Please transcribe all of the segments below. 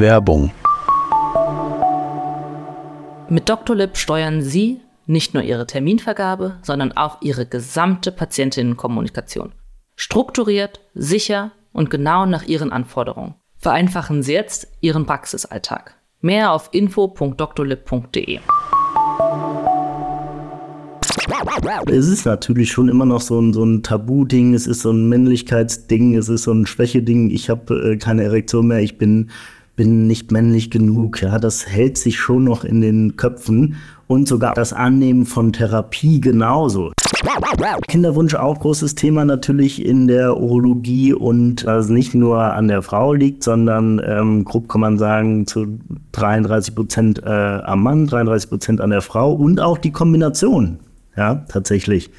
Werbung. Mit Dr. Lip steuern Sie nicht nur Ihre Terminvergabe, sondern auch Ihre gesamte Patientinnenkommunikation. Strukturiert, sicher und genau nach Ihren Anforderungen. Vereinfachen Sie jetzt Ihren Praxisalltag. Mehr auf info.drlib.de. Es ist natürlich schon immer noch so ein, so ein Tabu-Ding, es ist so ein Männlichkeitsding, es ist so ein Schwächeding. Ich habe äh, keine Erektion mehr, ich bin, bin nicht männlich genug. Ja, das hält sich schon noch in den Köpfen und sogar das Annehmen von Therapie genauso. Kinderwunsch auch großes Thema natürlich in der Urologie und das nicht nur an der Frau liegt, sondern ähm, grob kann man sagen zu 33 Prozent äh, am Mann, 33 Prozent an der Frau und auch die Kombination. Ja, tatsächlich.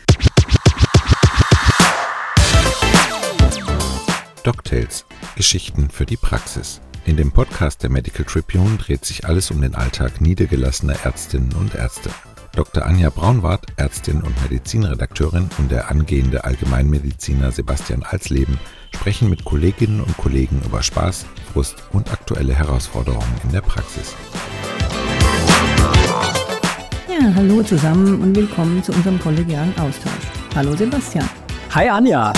DocTales – Geschichten für die Praxis. In dem Podcast der Medical Tribune dreht sich alles um den Alltag niedergelassener Ärztinnen und Ärzte. Dr. Anja Braunwart, Ärztin und Medizinredakteurin und der angehende Allgemeinmediziner Sebastian Alsleben sprechen mit Kolleginnen und Kollegen über Spaß, Frust und aktuelle Herausforderungen in der Praxis. Ja, hallo zusammen und willkommen zu unserem kollegialen Austausch. Hallo Sebastian. Hi Anja.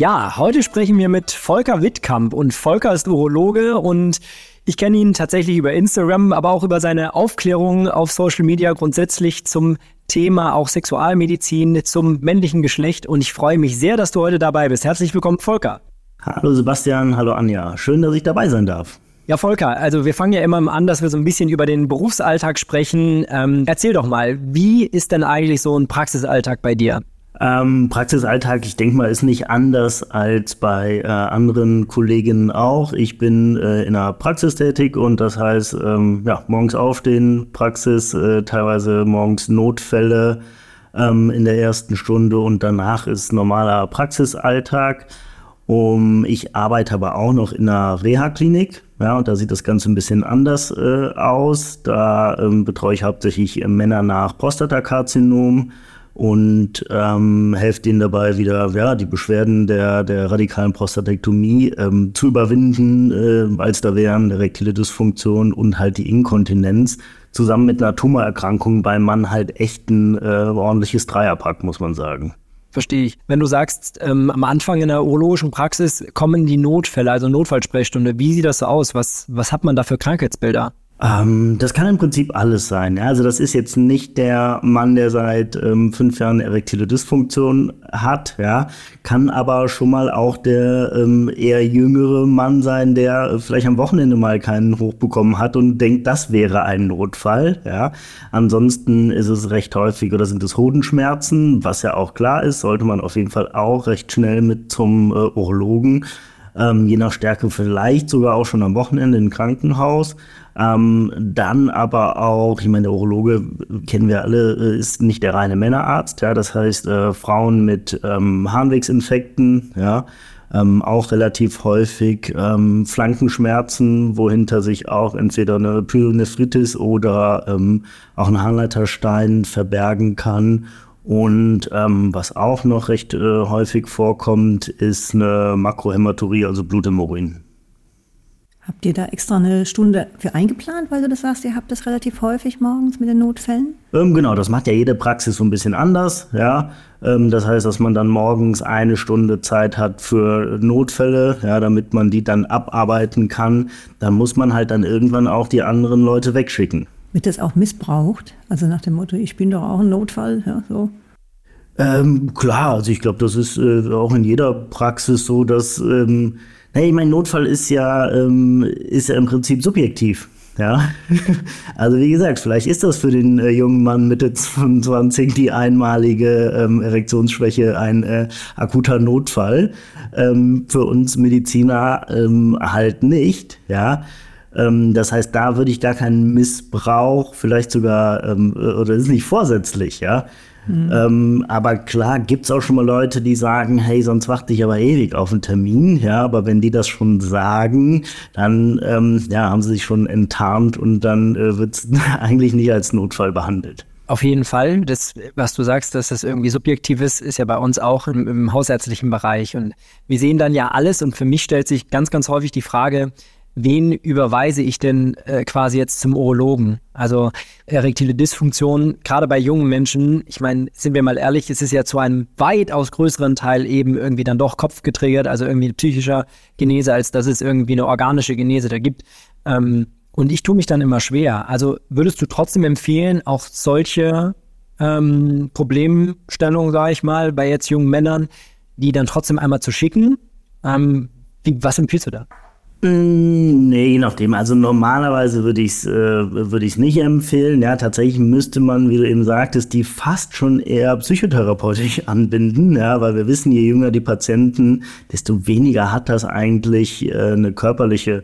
Ja, heute sprechen wir mit Volker Wittkamp und Volker ist Urologe und ich kenne ihn tatsächlich über Instagram, aber auch über seine Aufklärung auf Social Media grundsätzlich zum Thema auch Sexualmedizin, zum männlichen Geschlecht. Und ich freue mich sehr, dass du heute dabei bist. Herzlich willkommen, Volker. Hallo Sebastian, hallo Anja. Schön, dass ich dabei sein darf. Ja, Volker, also wir fangen ja immer an, dass wir so ein bisschen über den Berufsalltag sprechen. Ähm, erzähl doch mal, wie ist denn eigentlich so ein Praxisalltag bei dir? Ähm, Praxisalltag, ich denke mal, ist nicht anders als bei äh, anderen Kolleginnen auch. Ich bin äh, in einer Praxis tätig und das heißt, ähm, ja, morgens aufstehen, Praxis, äh, teilweise morgens Notfälle ähm, in der ersten Stunde und danach ist normaler Praxisalltag. Um, ich arbeite aber auch noch in einer Reha-Klinik. Ja, und da sieht das Ganze ein bisschen anders äh, aus. Da ähm, betreue ich hauptsächlich Männer nach Prostatakarzinom und ähm, helft ihnen dabei wieder ja, die Beschwerden der, der radikalen Prostatektomie ähm, zu überwinden, äh, als da wären erektile Dysfunktion und halt die Inkontinenz zusammen mit einer Tumorerkrankung beim Mann halt echt ein äh, ordentliches Dreierpack, muss man sagen. Verstehe ich. Wenn du sagst, ähm, am Anfang in der urologischen Praxis kommen die Notfälle, also Notfallsprechstunde, wie sieht das so aus? Was, was hat man da für Krankheitsbilder? Ähm, das kann im Prinzip alles sein. Ja? Also das ist jetzt nicht der Mann, der seit ähm, fünf Jahren erektile Dysfunktion hat, ja, kann aber schon mal auch der ähm, eher jüngere Mann sein, der vielleicht am Wochenende mal keinen hochbekommen hat und denkt, das wäre ein Notfall. Ja? Ansonsten ist es recht häufig oder sind es Hodenschmerzen, was ja auch klar ist, sollte man auf jeden Fall auch recht schnell mit zum äh, Urologen. Ähm, je nach Stärke vielleicht sogar auch schon am Wochenende im Krankenhaus. Ähm, dann aber auch, ich meine, der Urologe kennen wir alle, äh, ist nicht der reine Männerarzt. Ja, das heißt, äh, Frauen mit ähm, Harnwegsinfekten, ja, ähm, auch relativ häufig ähm, Flankenschmerzen, wohinter sich auch entweder eine Pyelonephritis oder ähm, auch ein Harnleiterstein verbergen kann. Und ähm, was auch noch recht äh, häufig vorkommt, ist eine Makrohämaturie, also Bluthämorrhoiden. Habt ihr da extra eine Stunde für eingeplant, weil du das sagst, ihr habt das relativ häufig morgens mit den Notfällen? Ähm, genau, das macht ja jede Praxis so ein bisschen anders. Ja, ähm, das heißt, dass man dann morgens eine Stunde Zeit hat für Notfälle, ja, damit man die dann abarbeiten kann. Dann muss man halt dann irgendwann auch die anderen Leute wegschicken. Wird das auch missbraucht? Also nach dem Motto, ich bin doch auch ein Notfall, ja, so. Ähm, klar, also ich glaube, das ist äh, auch in jeder Praxis so, dass ähm, Hey, mein Notfall ist ja, ähm, ist ja im Prinzip subjektiv. Ja, also wie gesagt, vielleicht ist das für den äh, jungen Mann Mitte 25 die einmalige ähm, Erektionsschwäche ein äh, akuter Notfall. Ähm, für uns Mediziner ähm, halt nicht. Ja, ähm, das heißt, da würde ich gar keinen Missbrauch, vielleicht sogar ähm, oder ist nicht vorsätzlich. Ja, Mhm. Ähm, aber klar gibt es auch schon mal Leute, die sagen, hey, sonst warte ich aber ewig auf einen Termin. Ja, aber wenn die das schon sagen, dann ähm, ja, haben sie sich schon enttarnt und dann äh, wird es eigentlich nicht als Notfall behandelt. Auf jeden Fall. Das, was du sagst, dass das irgendwie subjektiv ist, ist ja bei uns auch im, im hausärztlichen Bereich. Und wir sehen dann ja alles. Und für mich stellt sich ganz, ganz häufig die Frage, wen überweise ich denn äh, quasi jetzt zum Urologen? Also erektile Dysfunktion, gerade bei jungen Menschen, ich meine, sind wir mal ehrlich, es ist ja zu einem weitaus größeren Teil eben irgendwie dann doch kopfgetriggert, also irgendwie psychischer Genese, als dass es irgendwie eine organische Genese da gibt. Ähm, und ich tue mich dann immer schwer. Also würdest du trotzdem empfehlen, auch solche ähm, Problemstellungen, sage ich mal, bei jetzt jungen Männern, die dann trotzdem einmal zu schicken? Ähm, wie, was empfiehlst du da? Nee, je nachdem. Also normalerweise würde ich es äh, würd ich's nicht empfehlen. Ja, tatsächlich müsste man, wie du eben sagtest, die fast schon eher psychotherapeutisch anbinden. Ja, weil wir wissen, je jünger die Patienten, desto weniger hat das eigentlich äh, eine körperliche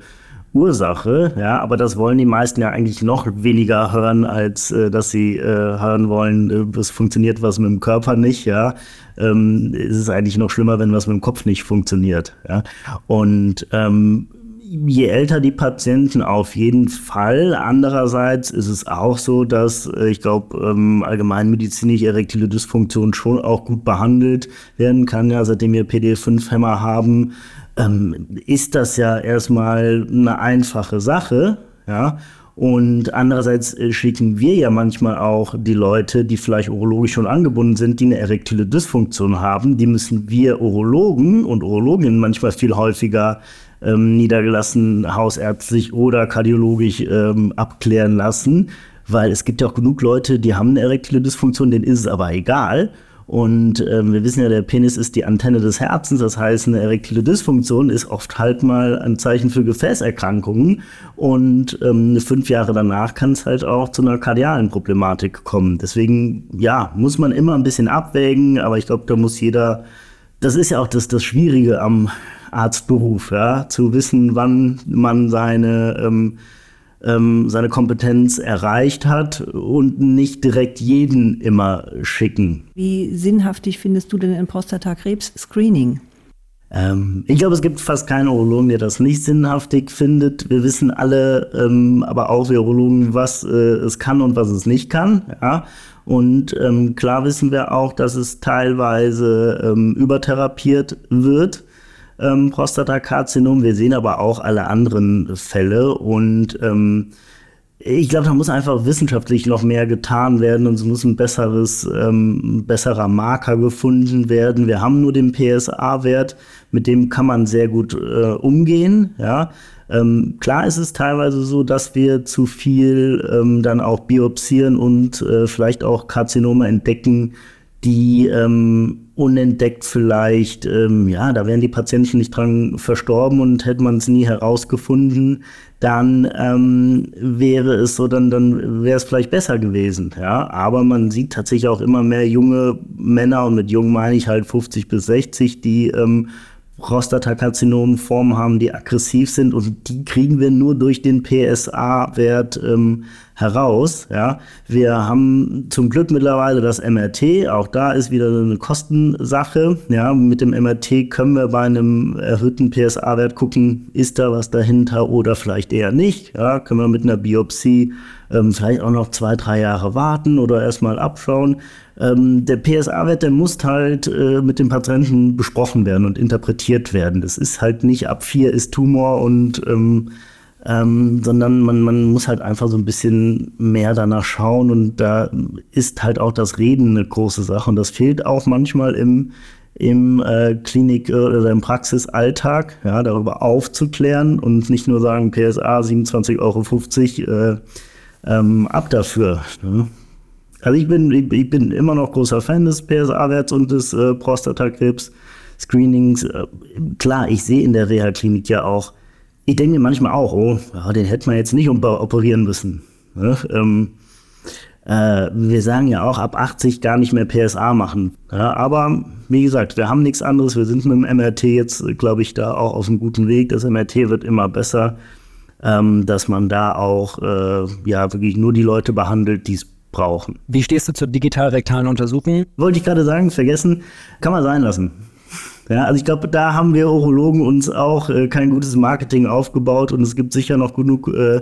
Ursache, ja, aber das wollen die meisten ja eigentlich noch weniger hören, als äh, dass sie äh, hören wollen, äh, es funktioniert was mit dem Körper nicht, ja. Ähm, es ist eigentlich noch schlimmer, wenn was mit dem Kopf nicht funktioniert, ja. Und ähm, je älter die Patienten auf jeden Fall. Andererseits ist es auch so, dass äh, ich glaube, ähm, allgemeinmedizinisch erektile Dysfunktion schon auch gut behandelt werden kann. Ja, seitdem wir PD5-Hämmer haben, ähm, ist das ja erstmal eine einfache Sache. Ja, und andererseits äh, schicken wir ja manchmal auch die Leute, die vielleicht urologisch schon angebunden sind, die eine erektile Dysfunktion haben. Die müssen wir Urologen und Urologinnen manchmal viel häufiger ähm, niedergelassen, hausärztlich oder kardiologisch ähm, abklären lassen, weil es gibt ja auch genug Leute, die haben eine erektile Dysfunktion, denen ist es aber egal. Und ähm, wir wissen ja, der Penis ist die Antenne des Herzens, das heißt, eine erektile Dysfunktion ist oft halt mal ein Zeichen für Gefäßerkrankungen. Und ähm, fünf Jahre danach kann es halt auch zu einer kardialen Problematik kommen. Deswegen, ja, muss man immer ein bisschen abwägen, aber ich glaube, da muss jeder, das ist ja auch das, das Schwierige am Arztberuf, ja, zu wissen, wann man seine, ähm, ähm, seine Kompetenz erreicht hat und nicht direkt jeden immer schicken. Wie sinnhaftig findest du denn ein Prostatakrebs-Screening? Ähm, ich glaube, es gibt fast keinen Urologen, der das nicht sinnhaftig findet. Wir wissen alle, ähm, aber auch wir Urologen, was äh, es kann und was es nicht kann. Ja? Und ähm, klar wissen wir auch, dass es teilweise ähm, übertherapiert wird ähm, Prostatakarzinom. Wir sehen aber auch alle anderen Fälle und ähm, ich glaube, da muss einfach wissenschaftlich noch mehr getan werden und es muss ein besseres, ähm, besserer Marker gefunden werden. Wir haben nur den PSA-Wert, mit dem kann man sehr gut äh, umgehen. Ja. Ähm, klar ist es teilweise so, dass wir zu viel ähm, dann auch biopsieren und äh, vielleicht auch Karzinome entdecken, die ähm, unentdeckt vielleicht, ähm, ja, da wären die Patienten nicht dran verstorben und hätte man es nie herausgefunden, dann ähm, wäre es so, dann, dann wäre es vielleicht besser gewesen, ja. Aber man sieht tatsächlich auch immer mehr junge Männer und mit jung meine ich halt 50 bis 60, die ähm, Prostatakarzinomformen haben, die aggressiv sind und die kriegen wir nur durch den PSA-Wert ähm, heraus. Ja, wir haben zum Glück mittlerweile das MRT. Auch da ist wieder eine Kostensache. Ja, mit dem MRT können wir bei einem erhöhten PSA-Wert gucken, ist da was dahinter oder vielleicht eher nicht. Ja, können wir mit einer Biopsie ähm, vielleicht auch noch zwei, drei Jahre warten oder erstmal abschauen. Ähm, der PSA-Wert, der muss halt äh, mit dem Patienten besprochen werden und interpretiert werden. Das ist halt nicht ab vier ist Tumor und ähm, ähm, sondern man, man muss halt einfach so ein bisschen mehr danach schauen und da ist halt auch das Reden eine große Sache und das fehlt auch manchmal im, im äh, Klinik- oder im Praxisalltag, ja, darüber aufzuklären und nicht nur sagen, PSA 27,50 Euro äh, ähm, ab dafür. Ne? Also ich bin, ich, ich, bin immer noch großer Fan des PSA-Werts und des äh, Prostatakrebs-Screenings. Äh, klar, ich sehe in der Reha-Klinik ja auch ich denke mir manchmal auch, oh, ja, den hätte man jetzt nicht operieren müssen. Ne? Ähm, äh, wir sagen ja auch, ab 80 gar nicht mehr PSA machen. Ja, aber wie gesagt, wir haben nichts anderes. Wir sind mit dem MRT jetzt, glaube ich, da auch auf einem guten Weg. Das MRT wird immer besser, ähm, dass man da auch äh, ja wirklich nur die Leute behandelt, die es brauchen. Wie stehst du zur digital-rektalen Untersuchung? Wollte ich gerade sagen, vergessen, kann man sein lassen. Ja, also ich glaube, da haben wir Urologen uns auch äh, kein gutes Marketing aufgebaut und es gibt sicher noch genug äh,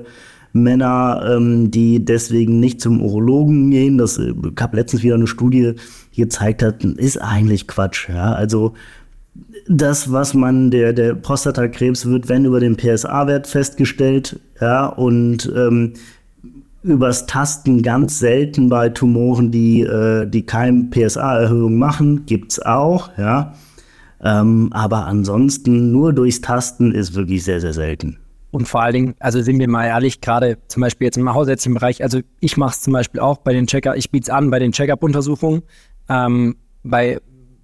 Männer, ähm, die deswegen nicht zum Urologen gehen. Das äh, habe letztens wieder eine Studie, die gezeigt hat, ist eigentlich Quatsch. Ja? Also das, was man, der, der Prostatakrebs wird, wenn über den PSA-Wert festgestellt, ja, und ähm, übers Tasten ganz selten bei Tumoren, die, äh, die kein PSA-Erhöhung machen, gibt's auch, ja. Ähm, aber ansonsten nur durchs Tasten ist wirklich sehr, sehr selten. Und vor allen Dingen, also sind wir mal ehrlich, gerade zum Beispiel jetzt im hausärztlichen Bereich, also ich mache es zum Beispiel auch bei den Checker, ich biete es an bei den Check-up-Untersuchungen. Ähm, bei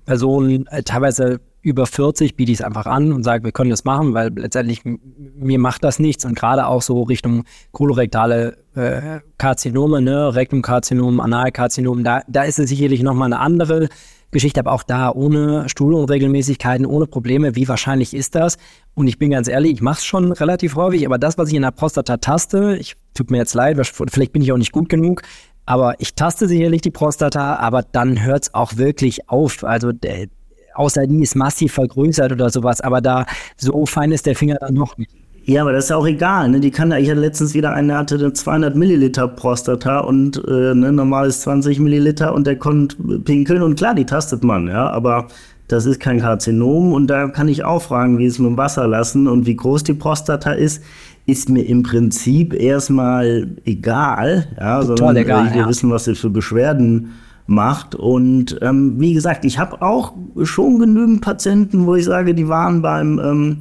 Personen äh, teilweise über 40 biete ich es einfach an und sage, wir können das machen, weil letztendlich mir macht das nichts und gerade auch so Richtung kolorektale äh, Karzinome, ne, Rektumkarzinom, Analkarzinom, da, da ist es sicherlich nochmal eine andere Geschichte, aber auch da ohne Stuhlunregelmäßigkeiten, ohne Probleme, wie wahrscheinlich ist das? Und ich bin ganz ehrlich, ich mache es schon relativ häufig, aber das, was ich in der Prostata taste, ich tut mir jetzt leid, vielleicht bin ich auch nicht gut genug, aber ich taste sicherlich die Prostata, aber dann hört es auch wirklich auf. Also der, außer die ist massiv vergrößert oder sowas, aber da so fein ist der Finger dann noch nicht. Ja, aber das ist ja auch egal. Ne? Die kann, ich hatte letztens wieder eine, hatte eine 200 Milliliter Prostata und äh, ne, normal ist 20 Milliliter und der konnte pinkeln und klar, die tastet man, ja, aber das ist kein Karzinom und da kann ich auch fragen, wie es mit dem Wasser lassen und wie groß die Prostata ist, ist mir im Prinzip erstmal egal, ja, sondern egal, ich will ja. wissen, was sie für Beschwerden macht. Und ähm, wie gesagt, ich habe auch schon genügend Patienten, wo ich sage, die waren beim, ähm,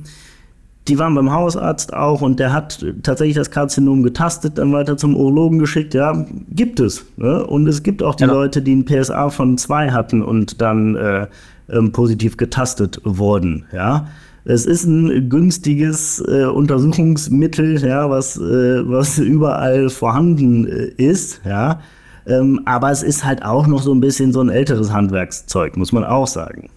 die waren beim Hausarzt auch und der hat tatsächlich das Karzinom getastet, dann weiter zum Urologen geschickt. Ja, gibt es. Ne? Und es gibt auch die ja. Leute, die ein PSA von zwei hatten und dann äh, ähm, positiv getastet wurden. Ja. Es ist ein günstiges äh, Untersuchungsmittel, ja, was, äh, was überall vorhanden äh, ist, ja. Ähm, aber es ist halt auch noch so ein bisschen so ein älteres Handwerkszeug, muss man auch sagen.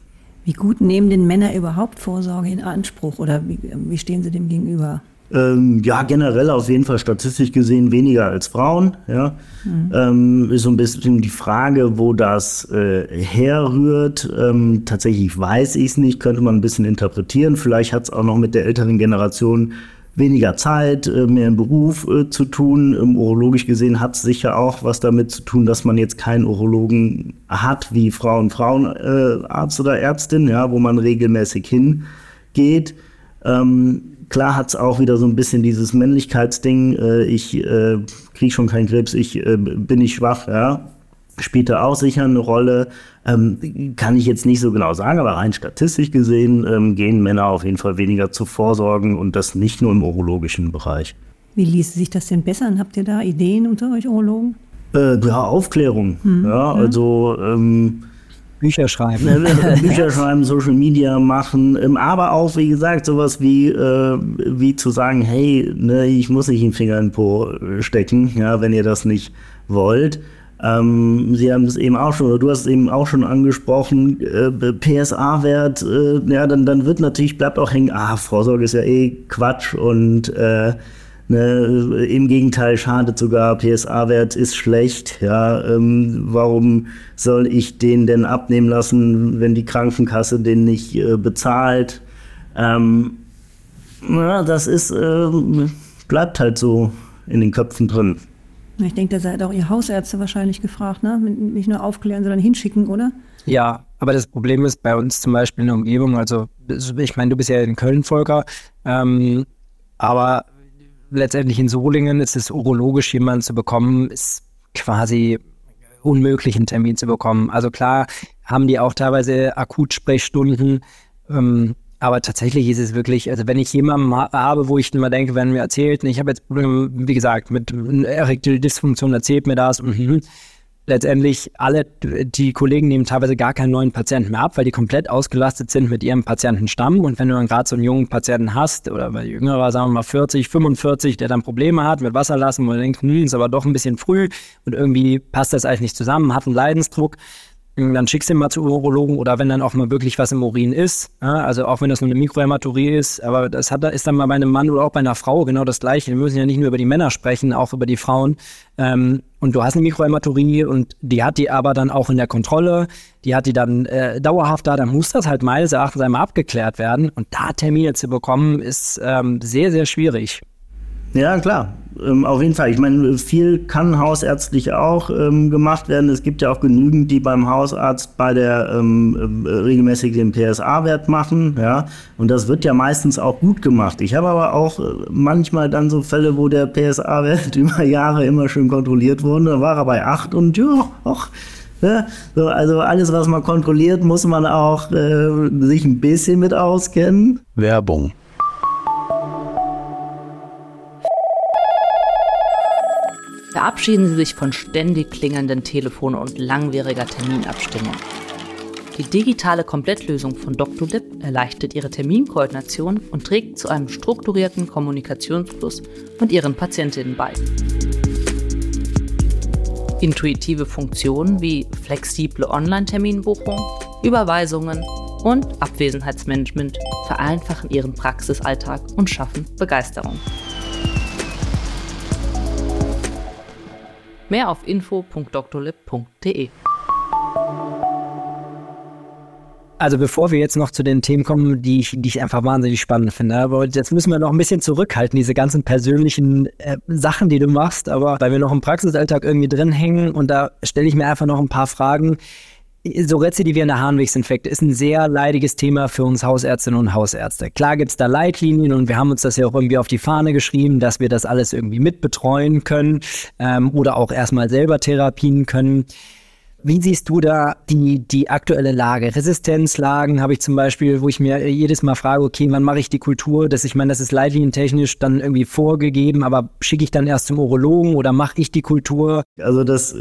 Wie gut nehmen denn Männer überhaupt Vorsorge in Anspruch oder wie, wie stehen sie dem gegenüber? Ähm, ja, generell auf jeden Fall statistisch gesehen weniger als Frauen. Ja. Mhm. Ähm, ist so ein bisschen die Frage, wo das äh, herrührt. Ähm, tatsächlich weiß ich es nicht, könnte man ein bisschen interpretieren. Vielleicht hat es auch noch mit der älteren Generation weniger Zeit, äh, mehr im Beruf äh, zu tun. Ähm, urologisch gesehen hat es sicher auch was damit zu tun, dass man jetzt keinen Urologen hat wie Frauen, Frauenarzt äh, oder Ärztin, ja, wo man regelmäßig hingeht. Ähm, klar hat es auch wieder so ein bisschen dieses Männlichkeitsding. Äh, ich äh, kriege schon keinen Krebs, ich äh, bin nicht schwach, ja. Spielte auch sicher eine Rolle. Ähm, kann ich jetzt nicht so genau sagen, aber rein statistisch gesehen ähm, gehen Männer auf jeden Fall weniger zu Vorsorgen und das nicht nur im urologischen Bereich. Wie ließe sich das denn bessern? Habt ihr da Ideen unter euch Urologen? Äh, ja, Aufklärung. Hm, ja, also ähm, Bücher schreiben. Bücher schreiben, Social Media machen, ähm, aber auch, wie gesagt, sowas wie, äh, wie zu sagen, hey, ne, ich muss nicht den Finger in den Po stecken, ja, wenn ihr das nicht wollt. Ähm, Sie haben es eben auch schon, oder du hast es eben auch schon angesprochen, äh, PSA-Wert, äh, ja, dann, dann wird natürlich, bleibt auch hängen, ah, Vorsorge ist ja eh Quatsch und äh, ne, im Gegenteil schadet sogar, PSA-Wert ist schlecht, ja, ähm, warum soll ich den denn abnehmen lassen, wenn die Krankenkasse den nicht äh, bezahlt? Ähm, ja, das ist, ähm, bleibt halt so in den Köpfen drin. Ich denke, da seid auch ihr Hausärzte wahrscheinlich gefragt, ne? Nicht nur aufklären, sondern hinschicken, oder? Ja, aber das Problem ist bei uns zum Beispiel in der Umgebung, also ich meine, du bist ja in Köln, Volker, ähm, aber letztendlich in Solingen ist es urologisch jemanden zu bekommen, ist quasi unmöglich, einen Termin zu bekommen. Also klar haben die auch teilweise Akutsprechstunden, ähm, aber tatsächlich ist es wirklich, also wenn ich jemanden habe, wo ich immer denke, wenn mir erzählt, ich habe jetzt Probleme, wie gesagt, mit erektile Dysfunktion, erzählt mir das, mhm. letztendlich alle, die Kollegen nehmen teilweise gar keinen neuen Patienten mehr ab, weil die komplett ausgelastet sind mit ihrem Patientenstamm. Und wenn du dann gerade so einen jungen Patienten hast, oder weil jüngerer, sagen wir mal 40, 45, der dann Probleme hat mit Wasserlassen, wo du denkst, hm, ist aber doch ein bisschen früh und irgendwie passt das eigentlich nicht zusammen, hat einen Leidensdruck, dann schickst du ihn mal zu Urologen oder wenn dann auch mal wirklich was im Urin ist, ja, also auch wenn das nur eine Mikrohämaturie ist, aber das hat, ist dann mal bei einem Mann oder auch bei einer Frau genau das Gleiche. Wir müssen ja nicht nur über die Männer sprechen, auch über die Frauen. Ähm, und du hast eine Mikrohämaturie und die hat die aber dann auch in der Kontrolle, die hat die dann äh, dauerhaft da, dann muss das halt meines Erachtens einmal abgeklärt werden. Und da Termine zu bekommen, ist ähm, sehr, sehr schwierig. Ja, klar. Ähm, auf jeden Fall. Ich meine, viel kann hausärztlich auch ähm, gemacht werden. Es gibt ja auch genügend, die beim Hausarzt bei der ähm, äh, regelmäßig den PSA-Wert machen. Ja, und das wird ja meistens auch gut gemacht. Ich habe aber auch äh, manchmal dann so Fälle, wo der PSA-Wert über Jahre immer schön kontrolliert wurde. Da war er bei 8 und ja, auch. Ja, so, also alles, was man kontrolliert, muss man auch äh, sich ein bisschen mit auskennen. Werbung. Verabschieden Sie sich von ständig klingelnden Telefonen und langwieriger Terminabstimmung. Die digitale Komplettlösung von Dr. Lip erleichtert Ihre Terminkoordination und trägt zu einem strukturierten Kommunikationsfluss mit Ihren Patientinnen bei. Intuitive Funktionen wie flexible Online-Terminbuchung, Überweisungen und Abwesenheitsmanagement vereinfachen Ihren Praxisalltag und schaffen Begeisterung. Mehr auf info.drlib.de. Also bevor wir jetzt noch zu den Themen kommen, die ich, die ich einfach wahnsinnig spannend finde, aber jetzt müssen wir noch ein bisschen zurückhalten, diese ganzen persönlichen äh, Sachen, die du machst, aber weil wir noch im Praxisalltag irgendwie drin hängen und da stelle ich mir einfach noch ein paar Fragen so rezidivierende Harnwegsinfekte ist ein sehr leidiges Thema für uns Hausärztinnen und Hausärzte. Klar gibt es da Leitlinien und wir haben uns das ja auch irgendwie auf die Fahne geschrieben, dass wir das alles irgendwie mitbetreuen können ähm, oder auch erstmal selber therapien können. Wie siehst du da die, die aktuelle Lage? Resistenzlagen habe ich zum Beispiel, wo ich mir jedes Mal frage, okay, wann mache ich die Kultur? Das, ich meine, das ist leitlinientechnisch dann irgendwie vorgegeben, aber schicke ich dann erst zum Urologen oder mache ich die Kultur? Also das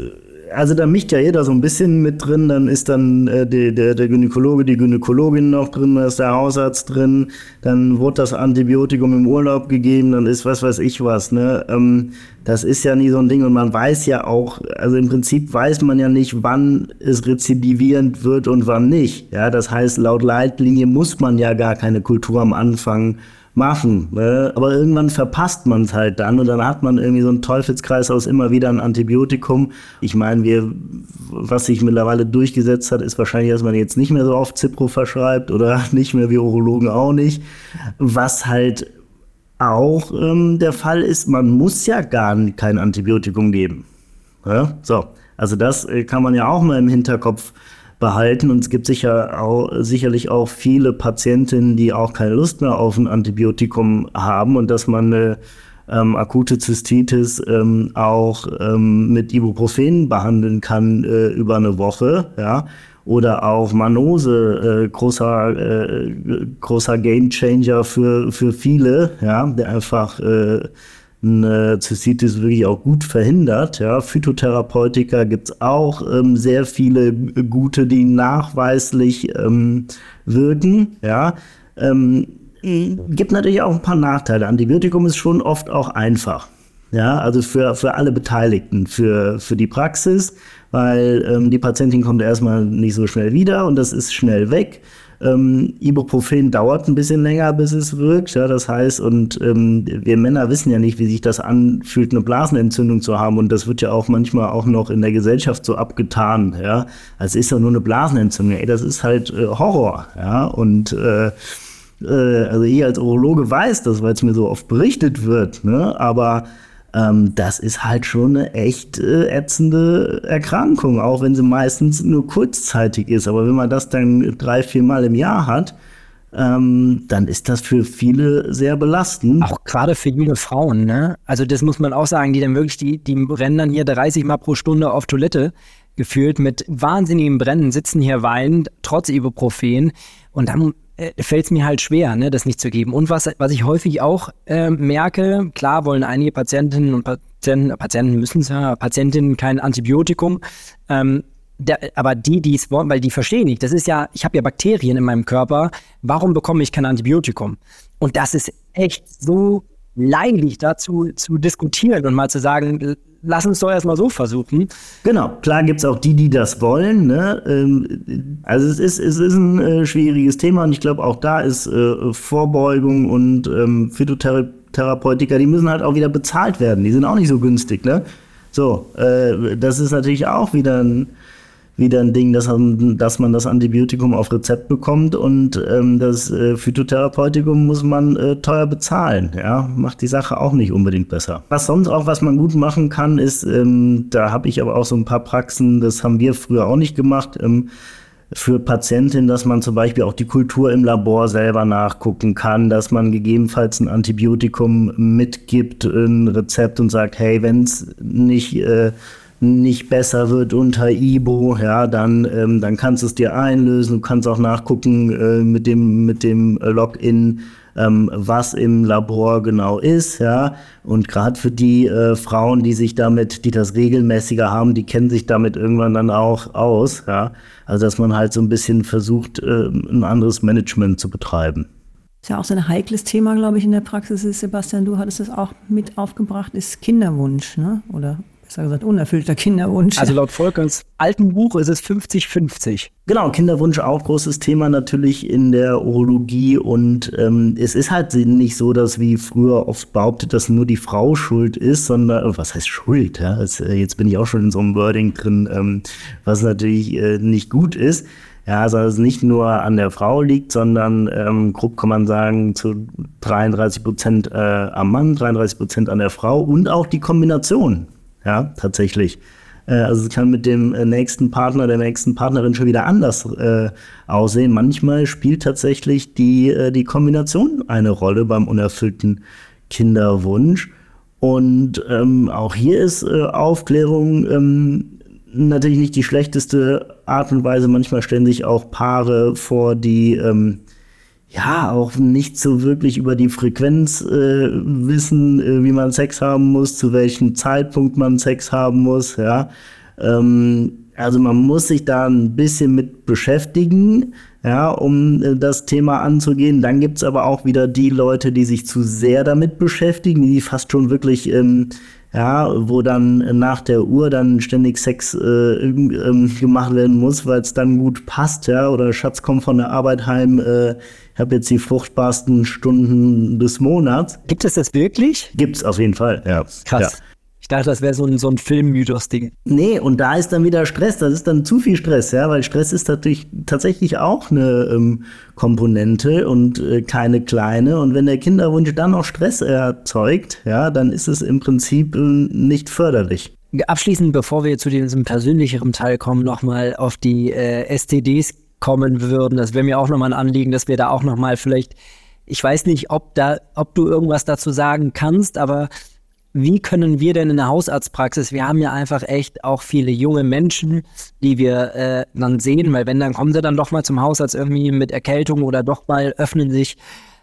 also da mischt ja jeder so ein bisschen mit drin, dann ist dann äh, die, der, der Gynäkologe, die Gynäkologin noch drin, da ist der Hausarzt drin, dann wurde das Antibiotikum im Urlaub gegeben, dann ist was weiß ich was. Ne? Ähm, das ist ja nie so ein Ding und man weiß ja auch, also im Prinzip weiß man ja nicht, wann es rezidivierend wird und wann nicht. Ja, das heißt, laut Leitlinie muss man ja gar keine Kultur am Anfang machen. Ne? Aber irgendwann verpasst man es halt dann und dann hat man irgendwie so einen Teufelskreis aus immer wieder ein Antibiotikum. Ich meine, wir, was sich mittlerweile durchgesetzt hat, ist wahrscheinlich, dass man jetzt nicht mehr so oft Zipro verschreibt oder nicht mehr Virologen auch nicht. Was halt auch ähm, der Fall ist, man muss ja gar kein Antibiotikum geben. Ja? So, also das äh, kann man ja auch mal im Hinterkopf behalten. Und es gibt sicher auch, sicherlich auch viele Patientinnen, die auch keine Lust mehr auf ein Antibiotikum haben und dass man eine ähm, akute Zystitis ähm, auch ähm, mit Ibuprofen behandeln kann äh, über eine Woche, ja. Oder auch Manose, äh, großer, äh, großer Gamechanger für, für viele, ja, der einfach äh, eine Zystitis wirklich auch gut verhindert. Ja. Phytotherapeutika gibt es auch ähm, sehr viele gute, die nachweislich ähm, wirken. Ja. Ähm, gibt natürlich auch ein paar Nachteile. Antibiotikum ist schon oft auch einfach. Ja, also für, für alle Beteiligten, für, für die Praxis, weil ähm, die Patientin kommt erstmal nicht so schnell wieder und das ist schnell weg. Ähm, Ibuprofen dauert ein bisschen länger, bis es wirkt. Ja, das heißt, und ähm, wir Männer wissen ja nicht, wie sich das anfühlt, eine Blasenentzündung zu haben. Und das wird ja auch manchmal auch noch in der Gesellschaft so abgetan. Ja, also ist ja nur eine Blasenentzündung. Ey, das ist halt äh, Horror. Ja, und äh, äh, also ich als Urologe weiß das, weil es mir so oft berichtet wird. Ne? Aber ähm, das ist halt schon eine echt äh, ätzende Erkrankung, auch wenn sie meistens nur kurzzeitig ist. Aber wenn man das dann drei, vier Mal im Jahr hat, ähm, dann ist das für viele sehr belastend. Auch gerade für junge Frauen, ne? Also das muss man auch sagen, die dann wirklich, die, die rennen dann hier 30 Mal pro Stunde auf Toilette gefühlt mit wahnsinnigem Brennen, sitzen hier weinend, trotz Ibuprofen. Und dann äh, fällt es mir halt schwer, ne, das nicht zu geben. Und was, was ich häufig auch äh, merke, klar wollen einige Patientinnen und Patienten, Patienten müssen es ja, Patientinnen kein Antibiotikum. Ähm, der, aber die, die es wollen, weil die verstehen nicht, das ist ja, ich habe ja Bakterien in meinem Körper, warum bekomme ich kein Antibiotikum? Und das ist echt so leidlich dazu zu diskutieren und mal zu sagen, lass uns doch erstmal so versuchen. Genau, klar gibt es auch die, die das wollen. Ne? Ähm, also es ist, es ist ein äh, schwieriges Thema und ich glaube auch da ist äh, Vorbeugung und ähm, Phytotherapeutika, die müssen halt auch wieder bezahlt werden. Die sind auch nicht so günstig. Ne? So, äh, das ist natürlich auch wieder ein wieder ein Ding, dass, dass man das Antibiotikum auf Rezept bekommt und ähm, das äh, Phytotherapeutikum muss man äh, teuer bezahlen. Ja, macht die Sache auch nicht unbedingt besser. Was sonst auch, was man gut machen kann, ist, ähm, da habe ich aber auch so ein paar Praxen, das haben wir früher auch nicht gemacht. Ähm, für Patientinnen, dass man zum Beispiel auch die Kultur im Labor selber nachgucken kann, dass man gegebenenfalls ein Antibiotikum mitgibt, ein Rezept und sagt, hey, wenn es nicht, äh, nicht besser wird unter Ibo, ja, dann, ähm, dann kannst du es dir einlösen. Du kannst auch nachgucken äh, mit dem, mit dem Login, ähm, was im Labor genau ist, ja. Und gerade für die äh, Frauen, die sich damit, die das regelmäßiger haben, die kennen sich damit irgendwann dann auch aus, ja. Also dass man halt so ein bisschen versucht, äh, ein anderes Management zu betreiben. Ist ja auch so ein heikles Thema, glaube ich, in der Praxis ist, Sebastian, du hattest es auch mit aufgebracht, ist Kinderwunsch, ne? Oder besser gesagt, unerfüllter Kinderwunsch. Also laut Volkers alten Buch ist es 50-50. Genau, Kinderwunsch auch großes Thema natürlich in der Urologie und ähm, es ist halt nicht so, dass wie früher oft behauptet, dass nur die Frau schuld ist, sondern, was heißt Schuld? Ja? Das, äh, jetzt bin ich auch schon in so einem Wording drin, ähm, was natürlich äh, nicht gut ist. Ja, also es nicht nur an der Frau liegt, sondern ähm, grob kann man sagen, zu 33 Prozent äh, am Mann, 33 Prozent an der Frau und auch die Kombination ja, tatsächlich. Äh, also es kann mit dem äh, nächsten Partner, der nächsten Partnerin schon wieder anders äh, aussehen. Manchmal spielt tatsächlich die, äh, die Kombination eine Rolle beim unerfüllten Kinderwunsch. Und ähm, auch hier ist äh, Aufklärung ähm, natürlich nicht die schlechteste Art und Weise. Manchmal stellen sich auch Paare vor, die ähm, ja auch nicht so wirklich über die Frequenz äh, wissen, äh, wie man Sex haben muss, zu welchem Zeitpunkt man Sex haben muss, ja. Ähm, also man muss sich da ein bisschen mit beschäftigen, ja, um äh, das Thema anzugehen. Dann gibt's aber auch wieder die Leute, die sich zu sehr damit beschäftigen, die fast schon wirklich ähm, ja, wo dann nach der Uhr dann ständig Sex äh, ähm, gemacht werden muss, weil es dann gut passt, ja, oder Schatz kommt von der Arbeit heim, äh, habe jetzt die fruchtbarsten Stunden des Monats. Gibt es das wirklich? Gibt's auf jeden Fall, ja. Krass. Ja. Ich dachte, das wäre so ein, so ein Filmmythos-Ding. Nee, und da ist dann wieder Stress. Das ist dann zu viel Stress, ja, weil Stress ist natürlich tatsächlich auch eine ähm, Komponente und äh, keine kleine. Und wenn der Kinderwunsch dann noch Stress erzeugt, ja, dann ist es im Prinzip äh, nicht förderlich. Abschließend, bevor wir zu diesem persönlicheren Teil kommen, nochmal auf die äh, STDs kommen würden. Das wäre mir auch nochmal ein Anliegen, dass wir da auch nochmal vielleicht, ich weiß nicht, ob da, ob du irgendwas dazu sagen kannst, aber wie können wir denn in der Hausarztpraxis, wir haben ja einfach echt auch viele junge Menschen, die wir äh, dann sehen, weil wenn, dann kommen sie dann doch mal zum Hausarzt irgendwie mit Erkältung oder doch mal öffnen sich.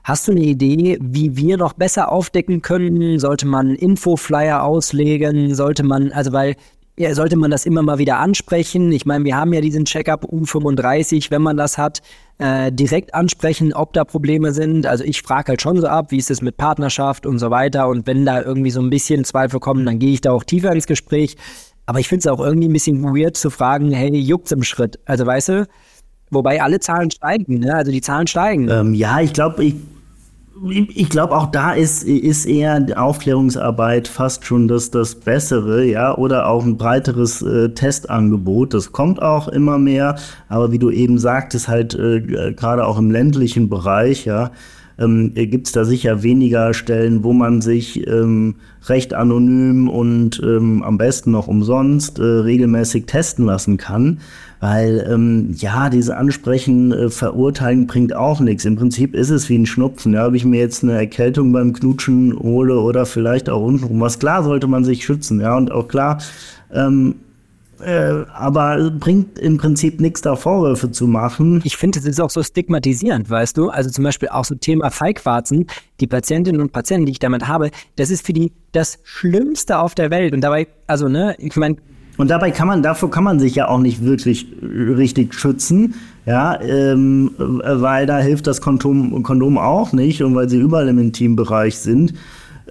Hast du eine Idee, wie wir noch besser aufdecken können? Sollte man Infoflyer auslegen? Sollte man, also weil ja, sollte man das immer mal wieder ansprechen. Ich meine, wir haben ja diesen Checkup U35, wenn man das hat, äh, direkt ansprechen, ob da Probleme sind. Also ich frage halt schon so ab, wie ist es mit Partnerschaft und so weiter. Und wenn da irgendwie so ein bisschen Zweifel kommen, dann gehe ich da auch tiefer ins Gespräch. Aber ich finde es auch irgendwie ein bisschen weird zu fragen, hey, juckt's im Schritt? Also weißt du, wobei alle Zahlen steigen, ne? Also die Zahlen steigen. Ähm, ja, ich glaube, ich ich glaube, auch da ist, ist eher Aufklärungsarbeit fast schon das, das Bessere, ja, oder auch ein breiteres äh, Testangebot. Das kommt auch immer mehr, aber wie du eben sagtest, halt äh, gerade auch im ländlichen Bereich, ja, ähm, gibt es da sicher weniger Stellen, wo man sich ähm, recht anonym und ähm, am besten noch umsonst äh, regelmäßig testen lassen kann. Weil ähm, ja, diese Ansprechen, äh, Verurteilen bringt auch nichts. Im Prinzip ist es wie ein Schnupfen. Ja, ob ich mir jetzt eine Erkältung beim Knutschen hole oder vielleicht auch untenrum was. Klar sollte man sich schützen, ja, und auch klar, ähm, äh, aber bringt im Prinzip nichts, da Vorwürfe zu machen. Ich finde, es ist auch so stigmatisierend, weißt du? Also zum Beispiel auch so Thema Feigwarzen. Die Patientinnen und Patienten, die ich damit habe, das ist für die das Schlimmste auf der Welt. Und dabei, also, ne, ich meine, und dabei kann man, davor kann man sich ja auch nicht wirklich richtig schützen, ja, ähm, weil da hilft das Kondom, Kondom auch nicht und weil sie überall im Intimbereich sind.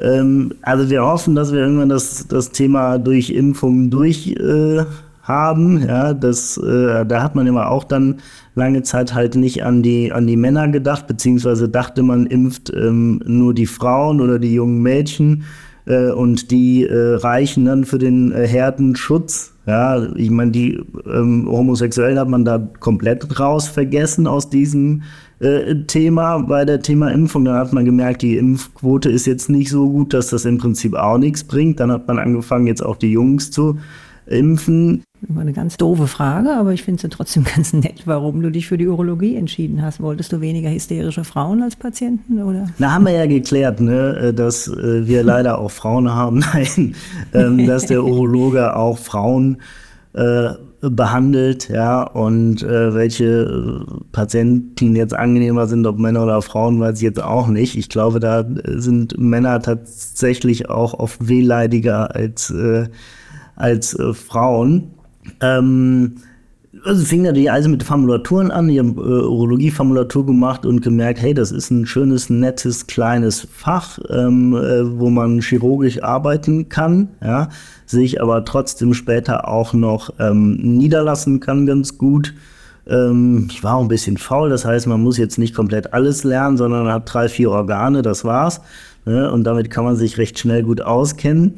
Ähm, also wir hoffen, dass wir irgendwann das, das Thema durch Impfungen durch äh, haben. Ja, das, äh, da hat man immer auch dann lange Zeit halt nicht an die, an die Männer gedacht, beziehungsweise dachte man impft ähm, nur die Frauen oder die jungen Mädchen äh, und die äh, reichen dann für den äh, Herdenschutz. Ja, ich meine, die ähm, Homosexuellen hat man da komplett raus vergessen aus diesem äh, Thema bei der Thema Impfung. Dann hat man gemerkt, die Impfquote ist jetzt nicht so gut, dass das im Prinzip auch nichts bringt. Dann hat man angefangen, jetzt auch die Jungs zu impfen. War eine ganz doofe Frage, aber ich finde ja trotzdem ganz nett, warum du dich für die Urologie entschieden hast. Wolltest du weniger hysterische Frauen als Patienten oder? Na, haben wir ja geklärt, ne, dass äh, wir leider auch Frauen haben. Nein, ähm, dass der Urologe auch Frauen äh, behandelt, ja, und äh, welche äh, Patienten jetzt angenehmer sind, ob Männer oder Frauen, weiß ich jetzt auch nicht. Ich glaube, da sind Männer tatsächlich auch oft wehleidiger als, äh, als Frauen. Ähm, also fing natürlich also mit Formulaturen an. Ich habe äh, Urologie-Formulatur gemacht und gemerkt, hey, das ist ein schönes, nettes, kleines Fach, ähm, äh, wo man chirurgisch arbeiten kann, ja, sich aber trotzdem später auch noch ähm, niederlassen kann ganz gut. Ähm, ich war auch ein bisschen faul, das heißt, man muss jetzt nicht komplett alles lernen, sondern hat drei, vier Organe, das war's. Ne? Und damit kann man sich recht schnell gut auskennen.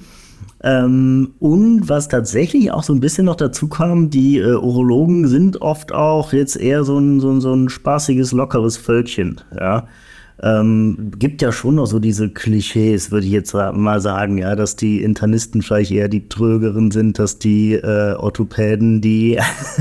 Ähm, und was tatsächlich auch so ein bisschen noch dazu kam, die äh, Urologen sind oft auch jetzt eher so ein, so ein, so ein spaßiges, lockeres Völkchen. Ja? Ähm, gibt ja schon noch so diese Klischees, würde ich jetzt mal sagen, ja, dass die Internisten vielleicht eher die Trögeren sind, dass die äh, Orthopäden, die,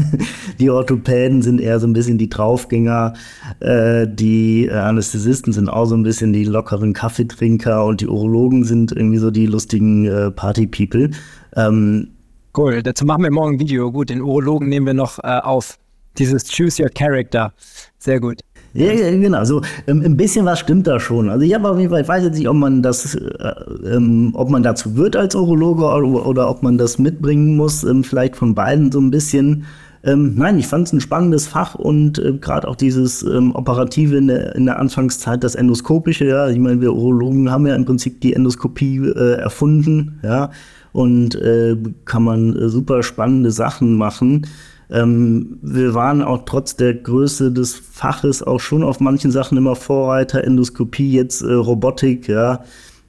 die Orthopäden sind eher so ein bisschen die Draufgänger, äh, die Anästhesisten sind auch so ein bisschen die lockeren Kaffeetrinker und die Urologen sind irgendwie so die lustigen äh, Party-People. Ähm, cool, dazu machen wir morgen ein Video. Gut, den Urologen nehmen wir noch äh, auf. Dieses Choose Your Character. Sehr gut. Ja, ja, genau. So ähm, ein bisschen was stimmt da schon. Also ich habe auf jeden Fall, ich weiß jetzt nicht, ob man das, äh, ähm, ob man dazu wird als Urologe oder, oder ob man das mitbringen muss, ähm, vielleicht von beiden so ein bisschen. Ähm, nein, ich fand es ein spannendes Fach und äh, gerade auch dieses ähm, Operative in der, in der Anfangszeit, das Endoskopische, ja. Ich meine, wir Urologen haben ja im Prinzip die Endoskopie äh, erfunden, ja. Und äh, kann man äh, super spannende Sachen machen. Ähm, wir waren auch trotz der Größe des Faches auch schon auf manchen Sachen immer Vorreiter, Endoskopie, jetzt äh, Robotik, ja,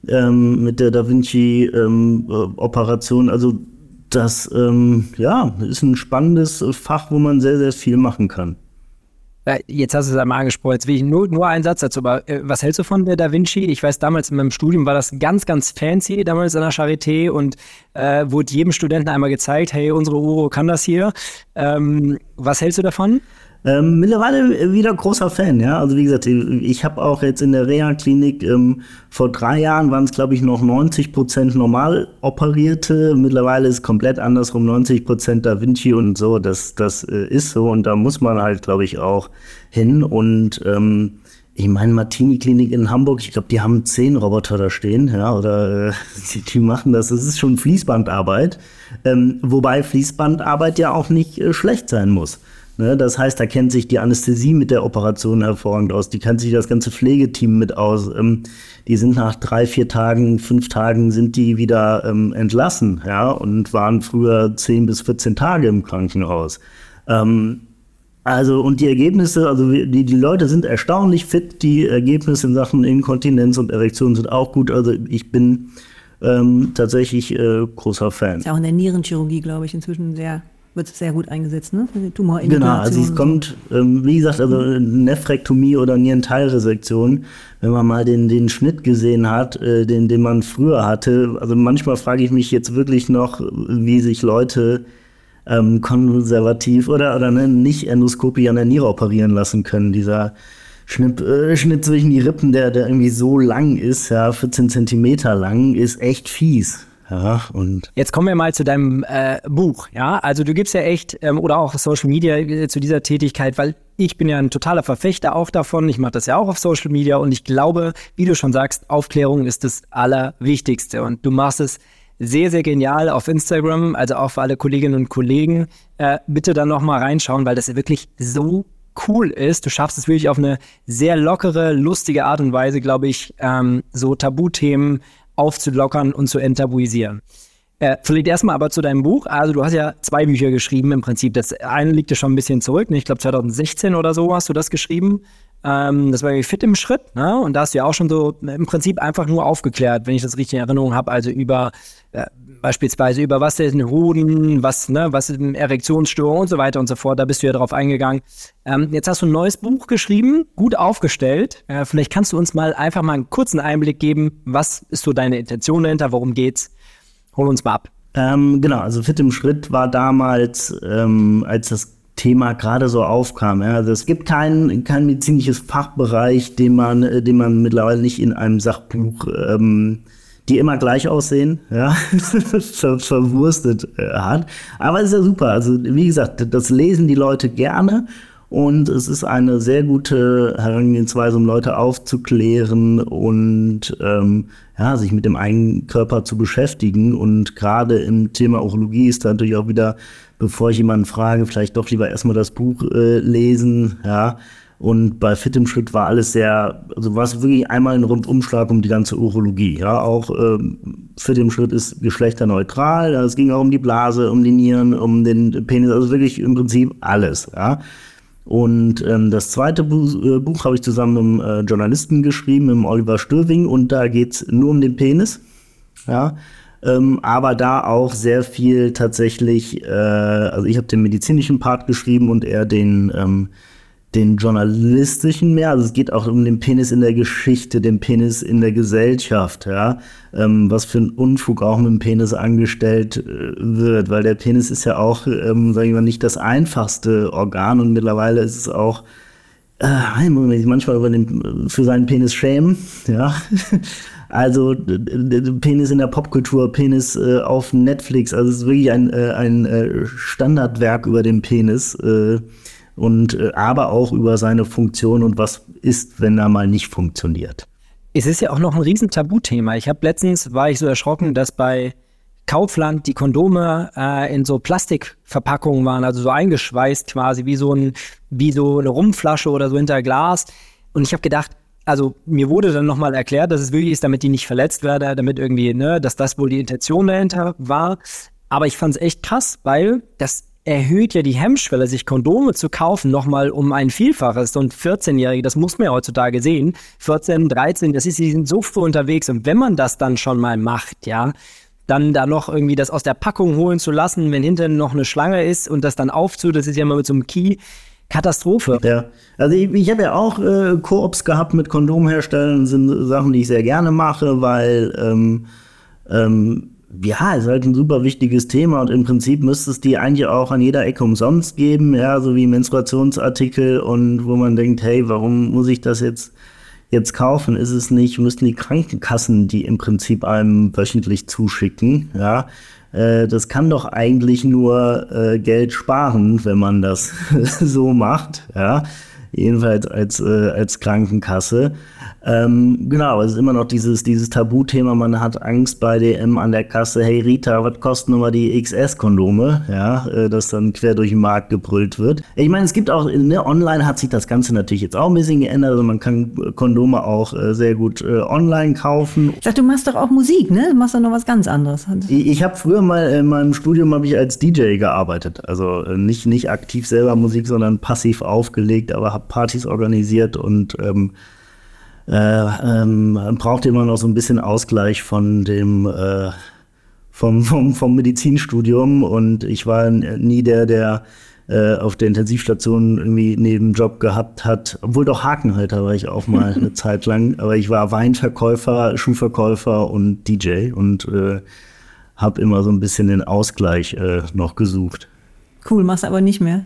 ähm, mit der Da Vinci-Operation. Ähm, also das ähm, ja, ist ein spannendes Fach, wo man sehr, sehr viel machen kann. Jetzt hast du es einmal angesprochen. Jetzt will ich nur, nur einen Satz dazu. Aber äh, was hältst du von der Da Vinci? Ich weiß, damals in meinem Studium war das ganz, ganz fancy, damals an der Charité und äh, wurde jedem Studenten einmal gezeigt, hey, unsere Uro kann das hier. Ähm, was hältst du davon? Ähm, mittlerweile wieder großer Fan, ja. Also wie gesagt, ich habe auch jetzt in der Reha-Klinik ähm, vor drei Jahren waren es, glaube ich, noch 90 Prozent normal operierte. Mittlerweile ist komplett andersrum, 90 Prozent Da Vinci und so. Das, das äh, ist so und da muss man halt, glaube ich, auch hin. Und ähm, ich meine, Martini-Klinik in Hamburg, ich glaube, die haben zehn Roboter da stehen, ja, oder äh, die, die, machen das. Das ist schon Fließbandarbeit. Ähm, wobei Fließbandarbeit ja auch nicht äh, schlecht sein muss. Ne, das heißt, da kennt sich die Anästhesie mit der Operation hervorragend aus. Die kennt sich das ganze Pflegeteam mit aus. Ähm, die sind nach drei, vier Tagen, fünf Tagen sind die wieder ähm, entlassen, ja, und waren früher zehn bis 14 Tage im Krankenhaus. Ähm, also, und die Ergebnisse, also die, die Leute sind erstaunlich fit. Die Ergebnisse in Sachen Inkontinenz und Erektion sind auch gut. Also, ich bin ähm, tatsächlich äh, großer Fan. Ist auch in der Nierenchirurgie, glaube ich, inzwischen sehr wird sehr gut eingesetzt, ne? Für die Genau, also es kommt, ähm, wie gesagt, also Nephrektomie oder Nierenteilresektion, wenn man mal den, den Schnitt gesehen hat, äh, den, den man früher hatte. Also manchmal frage ich mich jetzt wirklich noch, wie sich Leute ähm, konservativ oder, oder ne, nicht Endoskopie an der Niere operieren lassen können. Dieser Schnitt, äh, Schnitt zwischen die Rippen, der, der irgendwie so lang ist, ja, 14 Zentimeter lang, ist echt fies. Ja, und Jetzt kommen wir mal zu deinem äh, Buch. Ja, also du gibst ja echt, ähm, oder auch Social Media äh, zu dieser Tätigkeit, weil ich bin ja ein totaler Verfechter auch davon. Ich mache das ja auch auf Social Media und ich glaube, wie du schon sagst, Aufklärung ist das Allerwichtigste. Und du machst es sehr, sehr genial auf Instagram, also auch für alle Kolleginnen und Kollegen. Äh, bitte dann nochmal reinschauen, weil das wirklich so cool ist. Du schaffst es wirklich auf eine sehr lockere, lustige Art und Weise, glaube ich, ähm, so Tabuthemen aufzulockern und zu enttabuisieren. Äh, vielleicht erstmal aber zu deinem Buch. Also du hast ja zwei Bücher geschrieben im Prinzip. Das eine liegt ja schon ein bisschen zurück. Ne? Ich glaube 2016 oder so hast du das geschrieben. Ähm, das war fit im Schritt. Ne? Und da hast du ja auch schon so im Prinzip einfach nur aufgeklärt, wenn ich das richtig in Erinnerung habe. Also über äh, beispielsweise über was ein Hoden, was, ne, was ist eine Erektionsstörung und so weiter und so fort. Da bist du ja drauf eingegangen. Ähm, jetzt hast du ein neues Buch geschrieben, gut aufgestellt. Äh, vielleicht kannst du uns mal einfach mal einen kurzen Einblick geben. Was ist so deine Intention dahinter? Worum geht's? Hol uns mal ab. Ähm, genau, also Fit im Schritt war damals, ähm, als das Thema gerade so aufkam. Ja. Also es gibt kein, kein medizinisches Fachbereich, den man, äh, den man mittlerweile nicht in einem Sachbuch ähm, die immer gleich aussehen, ja, ver verwurstet äh, hat. Aber es ist ja super. Also, wie gesagt, das lesen die Leute gerne. Und es ist eine sehr gute Herangehensweise, um Leute aufzuklären und ähm, ja, sich mit dem eigenen Körper zu beschäftigen. Und gerade im Thema Urologie ist da natürlich auch wieder, bevor ich jemanden frage, vielleicht doch lieber erstmal das Buch äh, lesen, ja, und bei Fit im Schritt war alles sehr, also war es wirklich einmal ein Rundumschlag um die ganze Urologie. Ja, auch ähm, Fit im Schritt ist geschlechterneutral. Es ging auch um die Blase, um die Nieren, um den Penis, also wirklich im Prinzip alles. Ja. Und ähm, das zweite Buch, äh, Buch habe ich zusammen mit einem äh, Journalisten geschrieben, mit Oliver Stürving, und da geht es nur um den Penis. Ja. Ähm, aber da auch sehr viel tatsächlich, äh, also ich habe den medizinischen Part geschrieben und er den ähm, den journalistischen mehr. Also es geht auch um den Penis in der Geschichte, den Penis in der Gesellschaft, ja. Ähm, was für ein Unfug auch mit dem Penis angestellt äh, wird, weil der Penis ist ja auch, ähm, sagen wir mal, nicht das einfachste Organ und mittlerweile ist es auch äh, manchmal über den, für seinen Penis schämen, ja. Also Penis in der Popkultur, Penis äh, auf Netflix, also es ist wirklich ein, äh, ein äh, Standardwerk über den Penis. Äh, und äh, aber auch über seine Funktion und was ist, wenn er mal nicht funktioniert. Es ist ja auch noch ein riesen Tabuthema. Ich habe letztens war ich so erschrocken, dass bei Kaufland die Kondome äh, in so Plastikverpackungen waren, also so eingeschweißt quasi wie so ein wie so eine Rumflasche oder so hinter Glas. Und ich habe gedacht, also mir wurde dann nochmal erklärt, dass es wirklich ist, damit die nicht verletzt werde, damit irgendwie, ne, dass das wohl die Intention dahinter war. Aber ich fand es echt krass, weil das erhöht ja die Hemmschwelle, sich Kondome zu kaufen, nochmal um ein Vielfaches. Und 14-Jährige, das muss man ja heutzutage sehen, 14, 13, das ist, die sind so früh unterwegs. Und wenn man das dann schon mal macht, ja, dann da noch irgendwie das aus der Packung holen zu lassen, wenn hinten noch eine Schlange ist und das dann aufzu, das ist ja mal mit so einem Key. Katastrophe. Ja, also ich, ich habe ja auch äh, Koops gehabt mit Kondomherstellern, sind Sachen, die ich sehr gerne mache, weil ähm, ähm, ja, ist halt ein super wichtiges Thema und im Prinzip müsste es die eigentlich auch an jeder Ecke umsonst geben, ja, so wie Menstruationsartikel und wo man denkt, hey, warum muss ich das jetzt jetzt kaufen? Ist es nicht, müssten die Krankenkassen die im Prinzip einem wöchentlich zuschicken, ja? Äh, das kann doch eigentlich nur äh, Geld sparen, wenn man das so macht, ja? Jedenfalls als, äh, als Krankenkasse. Ähm, genau, es ist immer noch dieses, dieses Tabuthema, man hat Angst bei DM an der Kasse, hey Rita, was kosten nochmal die XS-Kondome? Ja, äh, das dann quer durch den Markt gebrüllt wird. Ich meine, es gibt auch, ne, online hat sich das Ganze natürlich jetzt auch ein bisschen geändert, also man kann Kondome auch äh, sehr gut äh, online kaufen. Ich sag, du machst doch auch Musik, ne? Du machst doch noch was ganz anderes. Ich, ich habe früher mal in meinem Studium habe ich als DJ gearbeitet, also äh, nicht, nicht aktiv selber Musik, sondern passiv aufgelegt, aber habe Partys organisiert und ähm, äh, ähm, braucht immer noch so ein bisschen Ausgleich von dem äh, vom, vom, vom Medizinstudium und ich war nie der, der äh, auf der Intensivstation irgendwie neben Job gehabt hat, obwohl doch Hakenhalter war ich auch mal eine Zeit lang, aber ich war Weinverkäufer, Schuhverkäufer und DJ und äh, habe immer so ein bisschen den Ausgleich äh, noch gesucht. Cool, machst aber nicht mehr.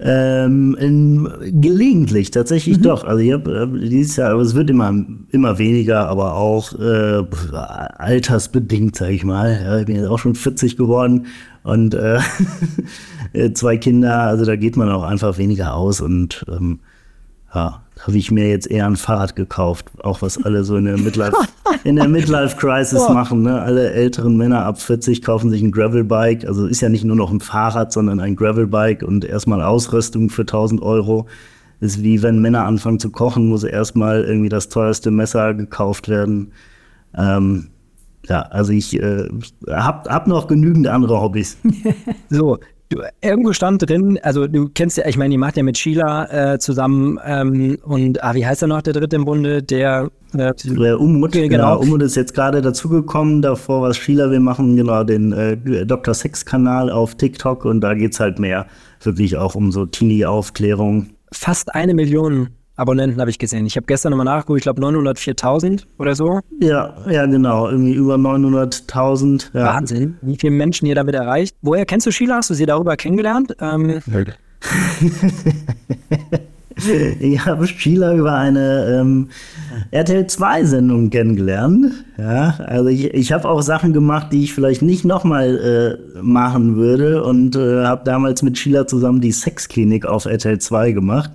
Ähm, in, gelegentlich, tatsächlich mhm. doch. Also ich habe äh, dieses Jahr, aber es wird immer, immer weniger, aber auch äh, altersbedingt, sag ich mal. Ja, ich bin jetzt auch schon 40 geworden und äh, zwei Kinder, also da geht man auch einfach weniger aus und ähm, ja, habe ich mir jetzt eher ein Fahrrad gekauft, auch was alle so in der Midlife, in der Midlife Crisis oh. machen. Ne? Alle älteren Männer ab 40 kaufen sich ein Gravelbike. Also ist ja nicht nur noch ein Fahrrad, sondern ein Gravelbike und erstmal Ausrüstung für 1000 Euro. Ist wie wenn Männer anfangen zu kochen, muss erstmal irgendwie das teuerste Messer gekauft werden. Ähm, ja, also ich äh, hab, hab noch genügend andere Hobbys. so, du, irgendwo stand drin, also du kennst ja, ich meine, die macht ja mit Sheila äh, zusammen ähm, und ah, wie heißt er noch, der dritte im Bunde, der äh, der Umut, genau. genau. Umut ist jetzt gerade dazugekommen, davor war es Sheila, wir machen genau den äh, Dr. Sex-Kanal auf TikTok und da geht es halt mehr wirklich auch um so Teenie-Aufklärung. Fast eine Million Abonnenten habe ich gesehen. Ich habe gestern nochmal nachgeguckt, ich glaube 904.000 oder so. Ja, ja, genau. Irgendwie über 900.000. Ja. Wahnsinn, wie viele Menschen ihr damit erreicht. Woher kennst du Sheila? Hast du sie darüber kennengelernt? Ähm, ich habe Sheila über eine ähm, RTL 2-Sendung kennengelernt. Ja, also ich, ich habe auch Sachen gemacht, die ich vielleicht nicht nochmal äh, machen würde und äh, habe damals mit Sheila zusammen die Sexklinik auf RTL 2 gemacht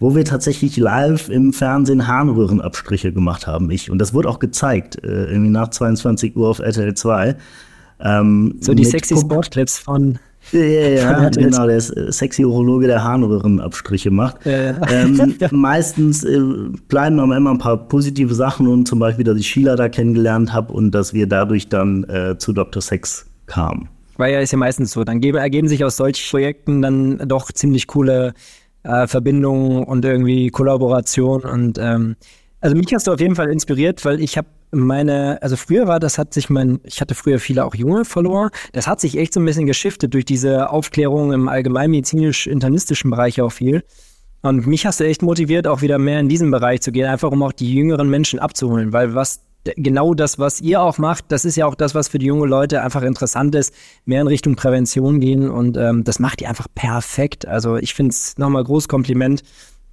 wo wir tatsächlich live im Fernsehen Harnröhrenabstriche gemacht haben, ich. Und das wurde auch gezeigt, äh, irgendwie nach 22 Uhr auf RTL 2. Ähm, so die sexy Sportclips von ja, ja, genau, der ist, äh, sexy Urologe, der Harnröhrenabstriche macht. Äh, ähm, meistens äh, bleiben aber immer ein paar positive Sachen und zum Beispiel, dass ich Sheila da kennengelernt habe und dass wir dadurch dann äh, zu Dr. Sex kamen. Weil ja ist ja meistens so. Dann ergeben sich aus solchen Projekten dann doch ziemlich coole äh, Verbindungen und irgendwie Kollaboration. Und ähm, also mich hast du auf jeden Fall inspiriert, weil ich habe meine, also früher war, das hat sich mein, ich hatte früher viele auch junge Follower, das hat sich echt so ein bisschen geschiftet durch diese Aufklärung im allgemeinmedizinisch-internistischen Bereich auch viel. Und mich hast du echt motiviert, auch wieder mehr in diesem Bereich zu gehen, einfach um auch die jüngeren Menschen abzuholen, weil was genau das, was ihr auch macht, das ist ja auch das, was für die jungen Leute einfach interessant ist, mehr in Richtung Prävention gehen und ähm, das macht ihr einfach perfekt. Also ich finde es nochmal groß Kompliment.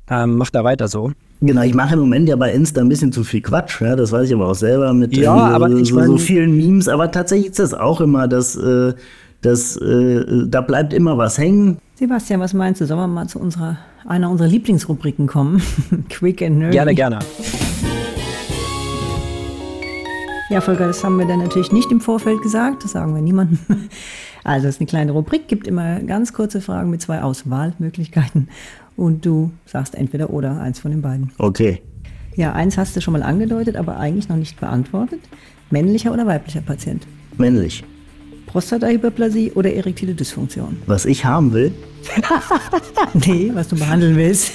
Ähm, macht da weiter so. Genau, ich mache im Moment ja bei Insta ein bisschen zu viel Quatsch, ja, das weiß ich aber auch selber mit ja, aber so, ich mein, so vielen Memes, aber tatsächlich ist das auch immer, dass, äh, dass äh, da bleibt immer was hängen. Sebastian, was meinst du? Sollen wir mal zu unserer, einer unserer Lieblingsrubriken kommen? Quick and Nerdy. Gerne, gerne. Ja, Volker, das haben wir dann natürlich nicht im Vorfeld gesagt, das sagen wir niemandem. Also es ist eine kleine Rubrik, gibt immer ganz kurze Fragen mit zwei Auswahlmöglichkeiten und du sagst entweder oder eins von den beiden. Okay. Ja, eins hast du schon mal angedeutet, aber eigentlich noch nicht beantwortet. Männlicher oder weiblicher Patient? Männlich. Prostatahyperplasie oder erektile Dysfunktion? Was ich haben will? nee, was du behandeln willst.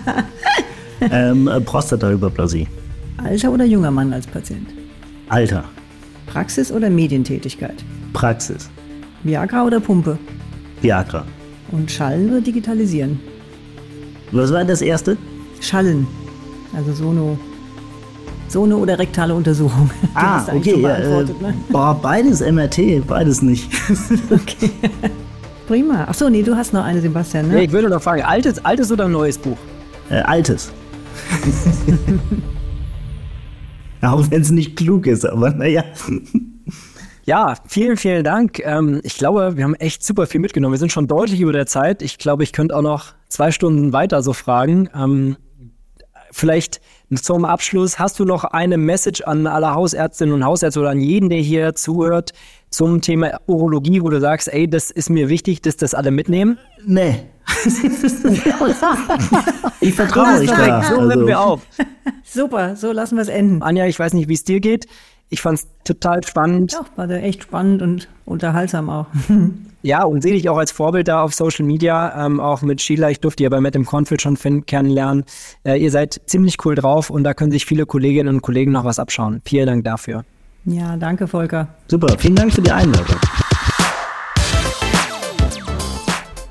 ähm, Prostatahyperplasie. Alter oder junger Mann als Patient? Alter. Praxis oder Medientätigkeit? Praxis. Viagra oder Pumpe? Viagra. Und Schallen oder Digitalisieren? Was war das erste? Schallen. Also Sono. Sono oder rektale Untersuchung. ah, okay. Ja, äh, ne? Boah, beides MRT, beides nicht. okay. Prima. Achso, nee, du hast noch eine, Sebastian, ne? Nee, ich würde noch fragen, altes, altes oder neues Buch? Äh, altes. Auch wenn es nicht klug ist, aber naja. Ja, vielen, vielen Dank. Ähm, ich glaube, wir haben echt super viel mitgenommen. Wir sind schon deutlich über der Zeit. Ich glaube, ich könnte auch noch zwei Stunden weiter so fragen. Ähm, vielleicht zum Abschluss, hast du noch eine Message an alle Hausärztinnen und Hausärzte oder an jeden, der hier zuhört, zum Thema Urologie, wo du sagst, ey, das ist mir wichtig, dass das alle mitnehmen? Nee. ich vertraue euch da. So also. wir auf. Super, so lassen wir es enden. Anja, ich weiß nicht, wie es dir geht. Ich fand es total spannend. Ja, war echt spannend und unterhaltsam auch. ja, und sehe dich auch als Vorbild da auf Social Media, ähm, auch mit Sheila. Ich durfte ja bei Matt im Confit schon kennenlernen. Äh, ihr seid ziemlich cool drauf und da können sich viele Kolleginnen und Kollegen noch was abschauen. Vielen Dank dafür. Ja, danke, Volker. Super, vielen Dank für die Einladung.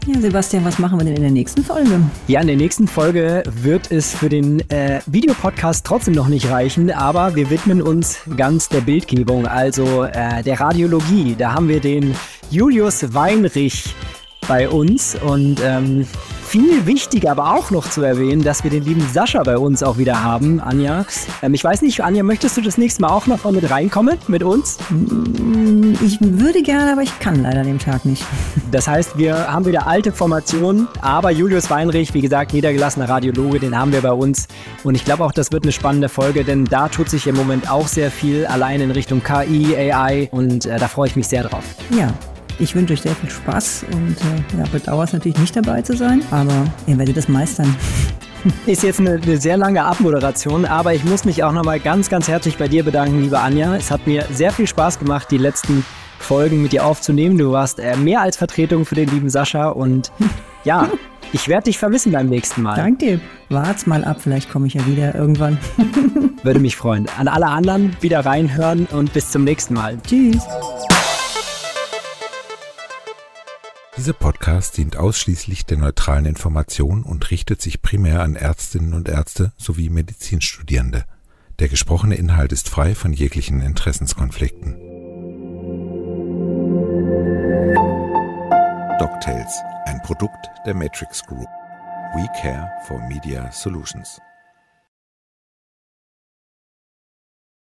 Ja, Sebastian, was machen wir denn in der nächsten Folge? Ja, in der nächsten Folge wird es für den äh, Videopodcast trotzdem noch nicht reichen, aber wir widmen uns ganz der Bildgebung, also äh, der Radiologie. Da haben wir den Julius Weinrich bei uns und ähm, viel wichtiger aber auch noch zu erwähnen, dass wir den lieben Sascha bei uns auch wieder haben, Anja. Ähm, ich weiß nicht, Anja, möchtest du das nächste Mal auch noch mal mit reinkommen mit uns? Mm, ich würde gerne, aber ich kann leider den Tag nicht. Das heißt, wir haben wieder alte Formationen, aber Julius Weinrich, wie gesagt, niedergelassener Radiologe, den haben wir bei uns. Und ich glaube auch, das wird eine spannende Folge, denn da tut sich im Moment auch sehr viel allein in Richtung KI, AI und äh, da freue ich mich sehr drauf. Ja, ich wünsche euch sehr viel Spaß und äh, ja, bedauere es natürlich nicht dabei zu sein, aber ihr werdet das meistern. Ist jetzt eine, eine, sehr lange Abmoderation, aber ich muss mich auch nochmal ganz, ganz herzlich bei dir bedanken, liebe Anja. Es hat mir sehr viel Spaß gemacht, die letzten Folgen mit dir aufzunehmen. Du warst äh, mehr als Vertretung für den lieben Sascha und ja, ich werde dich vermissen beim nächsten Mal. Danke dir. Wart's mal ab, vielleicht komme ich ja wieder irgendwann. Würde mich freuen. An alle anderen wieder reinhören und bis zum nächsten Mal. Tschüss. Dieser Podcast dient ausschließlich der neutralen Information und richtet sich primär an Ärztinnen und Ärzte sowie Medizinstudierende. Der gesprochene Inhalt ist frei von jeglichen Interessenskonflikten. DocTales, ein Produkt der Matrix Group. We care for Media Solutions.